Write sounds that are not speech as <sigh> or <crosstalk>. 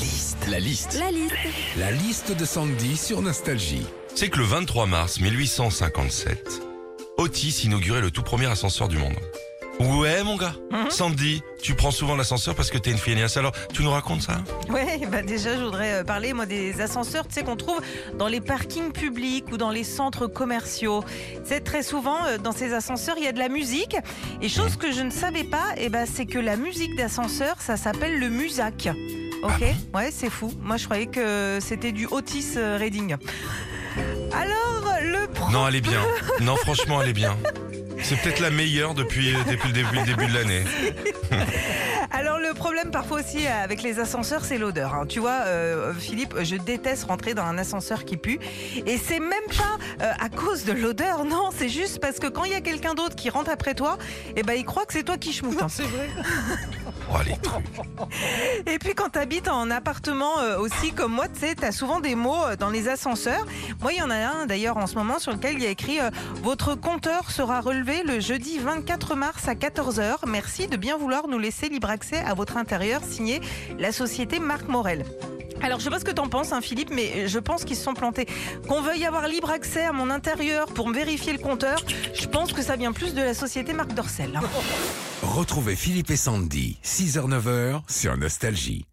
liste. La liste. La liste. La liste de Sandy sur Nostalgie. C'est que le 23 mars 1857, Otis inaugurait le tout premier ascenseur du monde. Ouais, mon gars. Sandy, tu prends souvent l'ascenseur parce que t'es une feignasse. Alors, tu nous racontes ça? Ouais, bah déjà, je voudrais euh, parler, moi, des ascenseurs, tu sais, qu'on trouve dans les parkings publics ou dans les centres commerciaux. C'est très souvent, euh, dans ces ascenseurs, il y a de la musique. Et chose que je ne savais pas, eh ben, c'est que la musique d'ascenseur, ça s'appelle le musac. Ok, ouais, c'est fou. Moi, je croyais que c'était du Otis euh, Reading. Alors, le pro- Non, elle est bien. <laughs> Non, franchement, elle est bien. C'est peut-être la meilleure depuis, depuis le début, le début de l'année. <laughs> Le problème parfois aussi avec les ascenseurs, c'est l'odeur. hein. Tu vois, euh, Philippe, je déteste rentrer dans un ascenseur qui pue. Et c'est même pas euh, à cause de l'odeur, non, c'est juste parce que quand il y a quelqu'un d'autre qui rentre après toi, eh ben il croit que c'est toi qui schmoute. hein. Oh, les trucs. Et puis quand tu habites en appartement euh, aussi comme moi, tu sais, tu as souvent des mots euh, dans les ascenseurs. Moi, il y en a un d'ailleurs en ce moment sur lequel il y a écrit euh, Votre compteur sera relevé le jeudi 24 mars à 14h. Merci de bien vouloir nous laisser libre accès à votre intérieur, signé la société Marc Morel. Alors, je sais pas ce que t'en penses, hein, Philippe, mais je pense qu'ils se sont plantés. Qu'on veuille avoir libre accès à mon intérieur pour me vérifier le compteur, je pense que ça vient plus de la société Marc Dorcel. hein. Retrouvez Philippe et Sandy, 6h-9h sur Nostalgie.